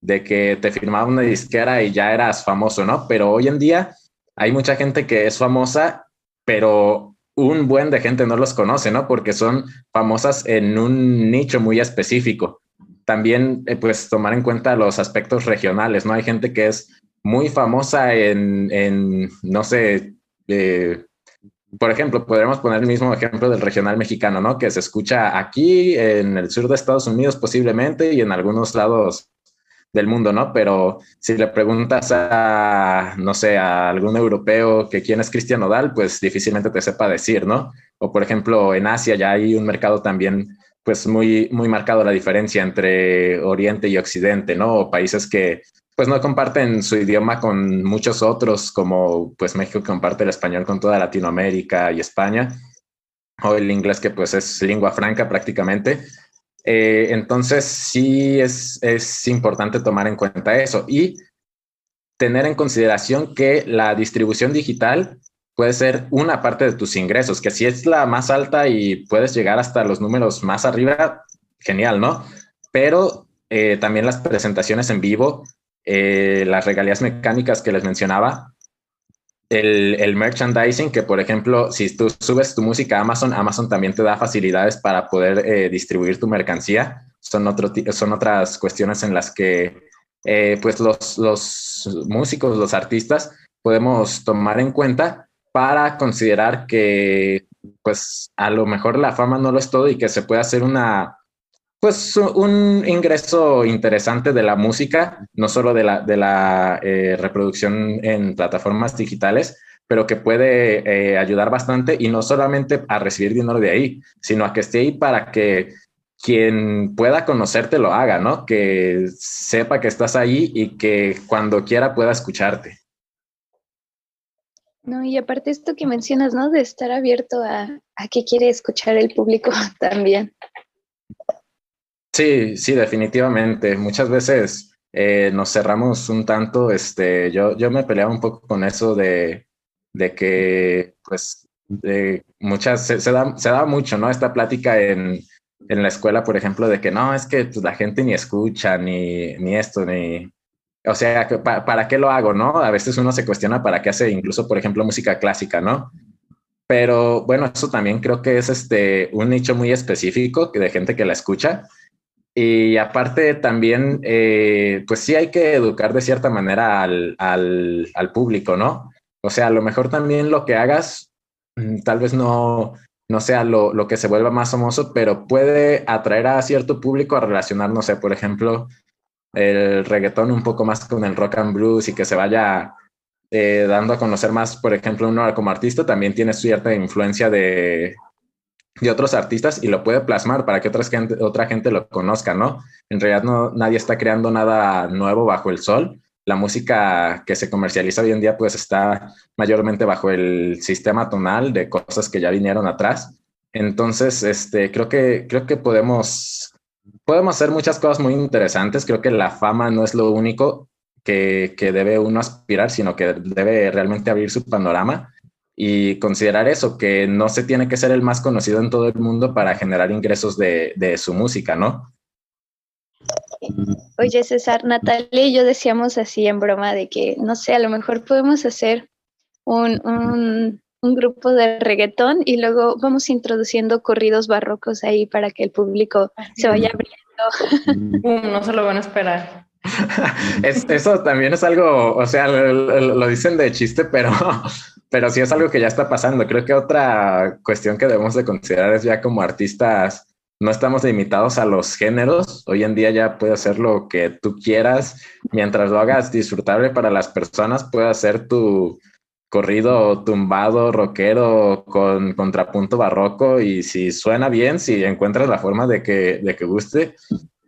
de que te firmaba una disquera y ya eras famoso, ¿no? Pero hoy en día hay mucha gente que es famosa, pero un buen de gente no los conoce, ¿no? Porque son famosas en un nicho muy específico. También, eh, pues, tomar en cuenta los aspectos regionales, ¿no? Hay gente que es muy famosa en, no sé, eh, por ejemplo, podríamos poner el mismo ejemplo del regional mexicano, ¿no? Que se escucha aquí en el sur de Estados Unidos posiblemente y en algunos lados del mundo, ¿no? Pero si le preguntas a, no sé, a algún europeo que quién es Cristian Nodal, pues difícilmente te sepa decir, ¿no? O por ejemplo, en Asia ya hay un mercado también, pues muy, muy marcado la diferencia entre Oriente y Occidente, ¿no? Países que pues no comparten su idioma con muchos otros, como pues México comparte el español con toda Latinoamérica y España, o el inglés que pues es lengua franca prácticamente. Eh, entonces, sí es, es importante tomar en cuenta eso y tener en consideración que la distribución digital puede ser una parte de tus ingresos, que si es la más alta y puedes llegar hasta los números más arriba, genial, ¿no? Pero eh, también las presentaciones en vivo, eh, las regalías mecánicas que les mencionaba, el, merchandising, que por ejemplo, si tú subes tu música a Amazon, Amazon también te da facilidades para poder eh, distribuir tu mercancía. Son, otro, son otras cuestiones en las que eh, pues los, los músicos, los artistas, podemos tomar en cuenta para considerar que pues a lo mejor la fama no lo es todo y que se puede hacer una, pues un ingreso interesante de la música, no solo de la, de la eh, reproducción en plataformas digitales, pero que puede eh, ayudar bastante y no solamente a recibir dinero de ahí, sino a que esté ahí para que quien pueda conocerte lo haga, ¿no? Que sepa que estás ahí y que cuando quiera pueda escucharte. No, y aparte esto que mencionas, ¿no? De estar abierto a, a qué quiere escuchar el público también. Sí, sí, definitivamente. Muchas veces eh, nos cerramos un tanto. Este, yo, yo me peleaba un poco con eso de, de que, pues, de muchas, se, da, se da mucho, ¿no? Esta plática en, en la escuela, por ejemplo, de que no, es que pues, la gente ni escucha, ni, ni esto, ni... O sea, ¿para qué lo hago, no? A veces uno se cuestiona para qué hace incluso, por ejemplo, música clásica, ¿no? Pero bueno, eso también creo que es este, un nicho muy específico de gente que la escucha y aparte también, eh, pues sí hay que educar de cierta manera al, al, al, público, ¿no? O sea, a lo mejor también lo que hagas mm, tal vez no, no sea lo, lo, que se vuelva más famoso, pero puede atraer a cierto público a relacionar, no sé, por ejemplo, el reggaetón un poco más con el rock and blues y que se vaya eh, dando a conocer más, por ejemplo, uno como artista también tiene cierta influencia de, de otros artistas y lo puede plasmar para que otra gente, otra gente lo conozca, ¿no? En realidad no, nadie está creando nada nuevo bajo el sol. La música que se comercializa hoy en día pues está mayormente bajo el sistema tonal de cosas que ya vinieron atrás. Entonces, este, creo que, creo que podemos, podemos hacer muchas cosas muy interesantes. Creo que la fama no es lo único que, que debe uno aspirar, sino que debe realmente abrir su panorama y considerar eso, que no se tiene que ser el más conocido en todo el mundo para generar ingresos de, de su música, ¿no? Oye, César, Natalia y yo decíamos así en broma de que, no sé, a lo mejor podemos hacer un, un grupo de reggaetón y luego vamos introduciendo corridos barrocos ahí para que el público se vaya abriendo. no se lo van a esperar. eso también es algo, o sea, lo, dicen de chiste, pero, pero sí es algo que ya está pasando. Creo que otra cuestión que debemos de considerar es ya como artistas, no estamos limitados a los géneros. Hoy en día ya puedes hacer lo que tú quieras. Mientras lo hagas disfrutable para las personas, puedes hacer tu corrido tumbado, rockero, con contrapunto barroco. Y si suena bien, si encuentras la forma de que, de que guste,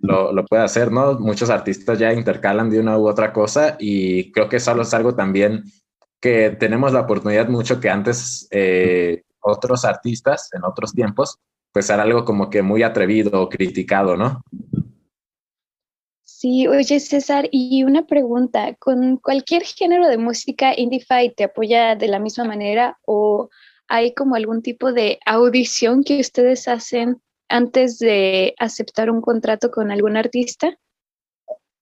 lo, lo, puede hacer, ¿no? Muchos artistas ya intercalan de una u otra cosa y creo que solo es algo también que tenemos la oportunidad mucho que antes eh, otros artistas en otros tiempos, pues era algo como que muy atrevido o criticado, ¿no? Sí, oye César, y una pregunta, ¿con cualquier género de música Indify te apoya de la misma manera o hay como algún tipo de audición que ustedes hacen antes de aceptar un contrato con algún artista?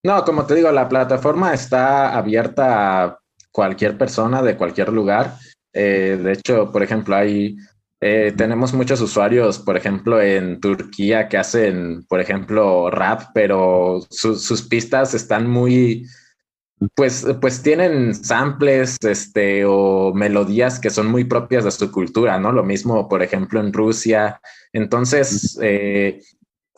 No, como te digo, la plataforma está abierta a cualquier persona de cualquier lugar. Eh, de hecho, por ejemplo, hay, eh, tenemos muchos usuarios, por ejemplo, en Turquía que hacen, por ejemplo, rap, pero sus pistas están muy, pues, pues tienen samples este, o melodías que son muy propias de su cultura, ¿no? Lo mismo, por ejemplo, en Rusia. Entonces, eh,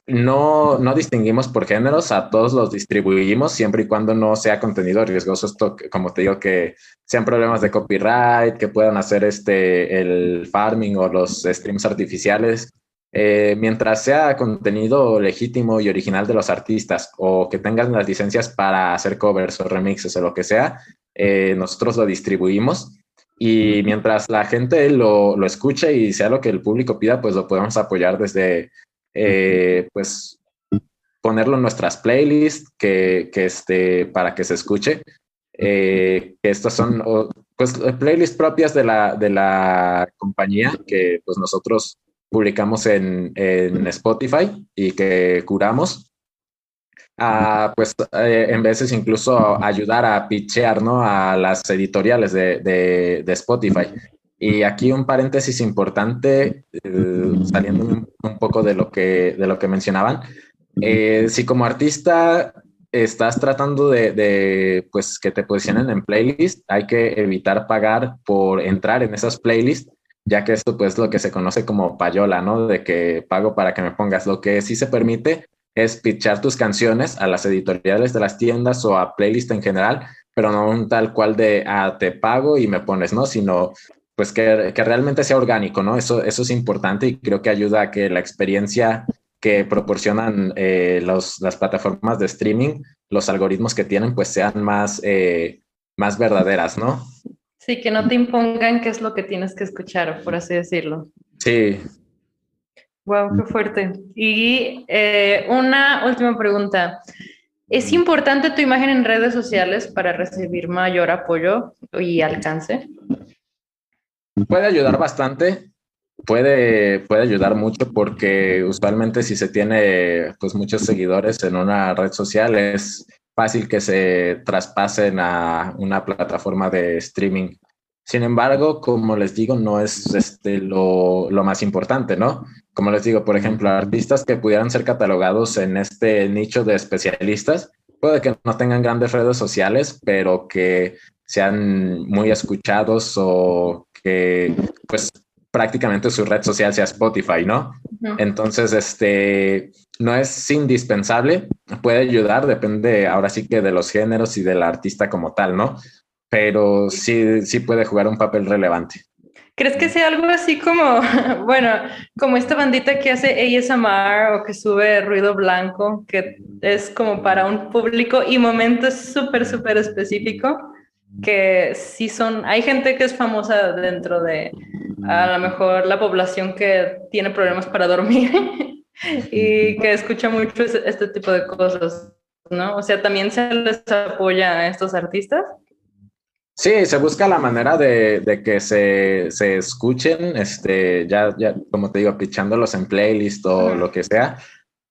no, no distinguimos por géneros, a todos los distribuimos siempre y cuando no sea contenido riesgoso. Esto, como te digo, que sean problemas de copyright, que puedan hacer este, el farming o los streams artificiales. Eh, mientras sea contenido legítimo y original de los artistas o que tengan las licencias para hacer covers o remixes o lo que sea, eh, nosotros lo distribuimos. Y mientras la gente lo, lo, escuche y sea lo que el público pida, pues lo podemos apoyar desde, eh, pues, ponerlo en nuestras playlists que, que este, para que se escuche. que estas son, pues, playlists propias de la, de la compañía que, pues, nosotros publicamos en, en Spotify y que curamos, a, pues eh, en veces incluso ayudar a pitchear ¿no? a las editoriales de, de, de Spotify. Y aquí un paréntesis importante, eh, saliendo un, un, poco de lo que, de lo que mencionaban. Eh, si como artista estás tratando de, de, pues, que te posicionen en playlist, hay que evitar pagar por entrar en esas playlists ya que esto pues lo que se conoce como payola, ¿no? De que pago para que me pongas. Lo que sí se permite es pitchar tus canciones a las editoriales de las tiendas o a playlist en general, pero no un tal cual de, ah, te pago y me pones, ¿no? Sino pues que, que realmente sea orgánico, ¿no? Eso, eso es importante y creo que ayuda a que la experiencia que proporcionan eh, los, las plataformas de streaming, los algoritmos que tienen, pues sean más, eh, más verdaderas, ¿no? Sí, que no te impongan qué es lo que tienes que escuchar, por así decirlo. Sí. Wow, qué fuerte. Y eh, una última pregunta. ¿Es importante tu imagen en redes sociales para recibir mayor apoyo y alcance? Puede ayudar bastante. Puede, puede ayudar mucho porque usualmente si se tiene pues muchos seguidores en una red social es fácil que se traspasen a una plataforma de streaming. Sin embargo, como les digo, no es este, lo, lo, más importante, ¿no? Como les digo, por ejemplo, artistas que pudieran ser catalogados en este nicho de especialistas, puede que no tengan grandes redes sociales, pero que sean muy escuchados o que pues prácticamente su red social sea Spotify, ¿no? Uh -huh. Entonces, este, no es indispensable, puede ayudar, depende ahora sí que de los géneros y del artista como tal, ¿no? Pero sí, sí puede jugar un papel relevante. ¿Crees que sea algo así como, bueno, como esta bandita que hace ASMR o que sube ruido blanco, que es como para un público y momentos súper, súper específico? Que sí son, hay gente que es famosa dentro de a lo mejor la población que tiene problemas para dormir y que escucha mucho este tipo de cosas, ¿no? O sea, también se les apoya a estos artistas. Sí, se busca la manera de, que se, escuchen, este, ya, ya, como te digo, pichándolos en playlist o lo que sea,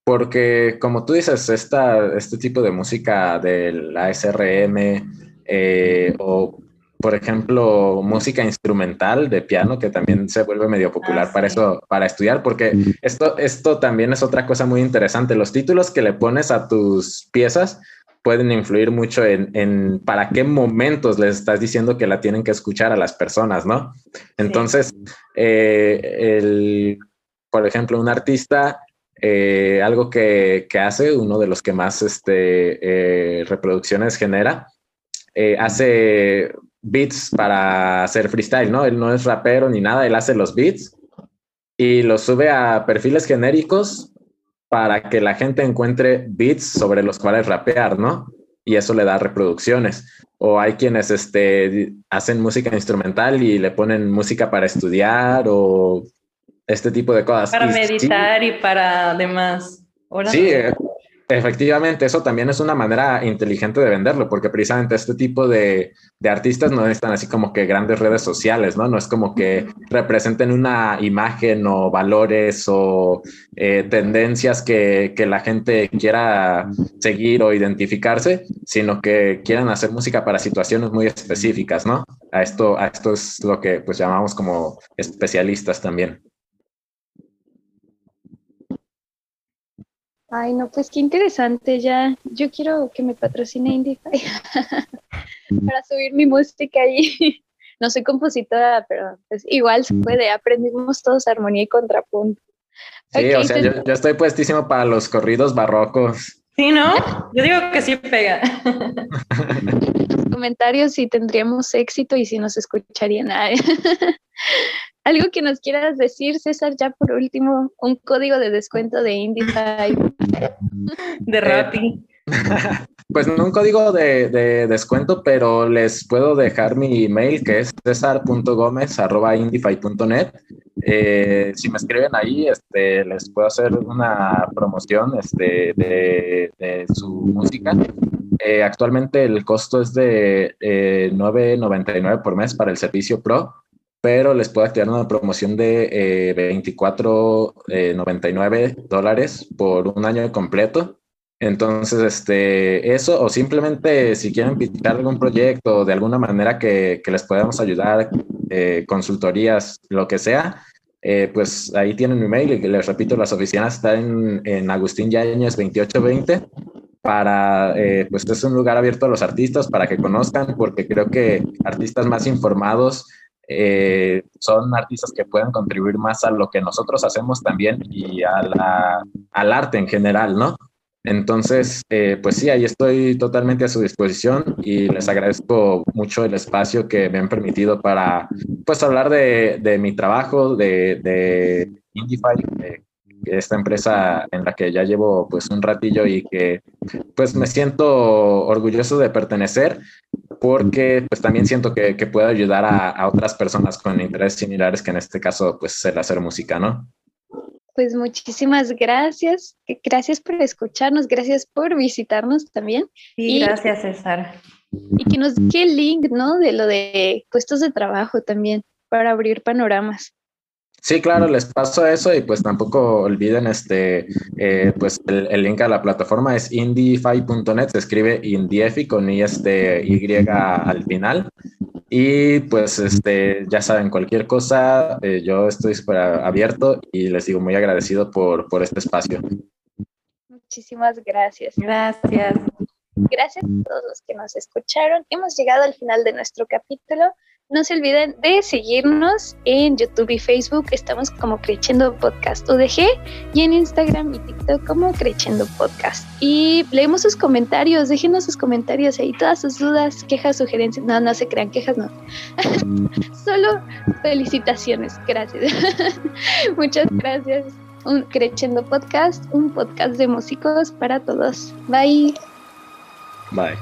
porque como tú dices, esta, este tipo de música del ASRM eh, o por ejemplo, música instrumental de piano, que también se vuelve medio popular ah, para eso, para estudiar, porque esto, esto también es otra cosa muy interesante. Los títulos que le pones a tus piezas pueden influir mucho en, para qué momentos les estás diciendo que la tienen que escuchar a las personas, ¿no? Entonces, eh, por ejemplo, un artista, eh, algo que, hace, uno de los que más este, reproducciones genera, eh, hace beats para hacer freestyle, ¿no? Él no es rapero ni nada, él hace los beats y los sube a perfiles genéricos para que la gente encuentre beats sobre los cuales rapear, ¿no? Y eso le da reproducciones. O hay quienes este, hacen música instrumental y le ponen música para estudiar o este tipo de cosas. Para meditar y para demás. sí, Efectivamente, eso también es una manera inteligente de venderlo, porque precisamente este tipo de, artistas no están así como que grandes redes sociales, ¿no? No es como que representen una imagen o valores o eh, tendencias que, la gente quiera seguir o identificarse, sino que quieran hacer música para situaciones muy específicas, ¿no? A esto, a esto es lo que pues llamamos como especialistas también. Ay, no, pues qué interesante. Ya, yo quiero que me patrocine Indify para subir mi música ahí. No soy compositora, pero pues igual se puede. Aprendimos todos armonía y contrapunto. Sí, o sea, yo, estoy puestísimo para los corridos barrocos. Sí, ¿no? Yo digo que sí pega. comentarios si tendríamos éxito y si nos escucharían. Algo que nos quieras decir, César, ya por último, un código de descuento de Indify. De Rappi. Pues no un código de, descuento, pero les puedo dejar mi email que es cesar.gomez.indify.net. Eh, si me escriben ahí, este, les puedo hacer una promoción este, de, su música. Eh, actualmente el costo es de eh, 9.99 por mes para el servicio Pro pero les puedo activar una promoción de 24.99 eh, dólares por un año completo. Entonces, este, eso, o simplemente si quieren visitar algún proyecto de alguna manera que, les podamos ayudar, eh, consultorías, lo que sea, eh, pues ahí tienen mi mail y les repito, las oficinas están en, Agustín Yáñez 2820 para, pues es un lugar abierto a los artistas para que conozcan, porque creo que artistas más informados eh, son artistas que pueden contribuir más a lo que nosotros hacemos también y a la, al arte en general, ¿no? Entonces, eh, pues sí, ahí estoy totalmente a su disposición y les agradezco mucho el espacio que me han permitido para, pues, hablar de, de mi trabajo, de, de Indify, esta empresa en la que ya llevo pues un ratillo y que pues me siento orgulloso de pertenecer porque pues también siento que, que puedo ayudar a, otras personas con intereses similares que en este caso pues el hacer música, ¿no? Pues muchísimas gracias, gracias por escucharnos, gracias por visitarnos también. y, gracias César. Y que nos dé el link, ¿no? De lo de puestos de trabajo también, para abrir panoramas. Sí, claro, les paso eso y pues tampoco olviden este, eh, pues el, link a la plataforma es indify.net, se escribe indiefi con y este y al final. Y pues este, ya saben, cualquier cosa, eh, yo estoy súper abierto y les digo muy agradecido por, por este espacio. Muchísimas gracias. Gracias. Gracias a todos los que nos escucharon. Hemos llegado al final de nuestro capítulo. No se olviden de seguirnos en YouTube y Facebook. Estamos como Creciendo Podcast UDG y en Instagram y TikTok como Creciendo Podcast. Y leemos sus comentarios. Déjenos sus comentarios ahí, todas sus dudas, quejas, sugerencias. No, no se crean quejas, no. Solo felicitaciones. Gracias. Muchas gracias. Un Creciendo Podcast, un podcast de músicos para todos. Bye. Bye.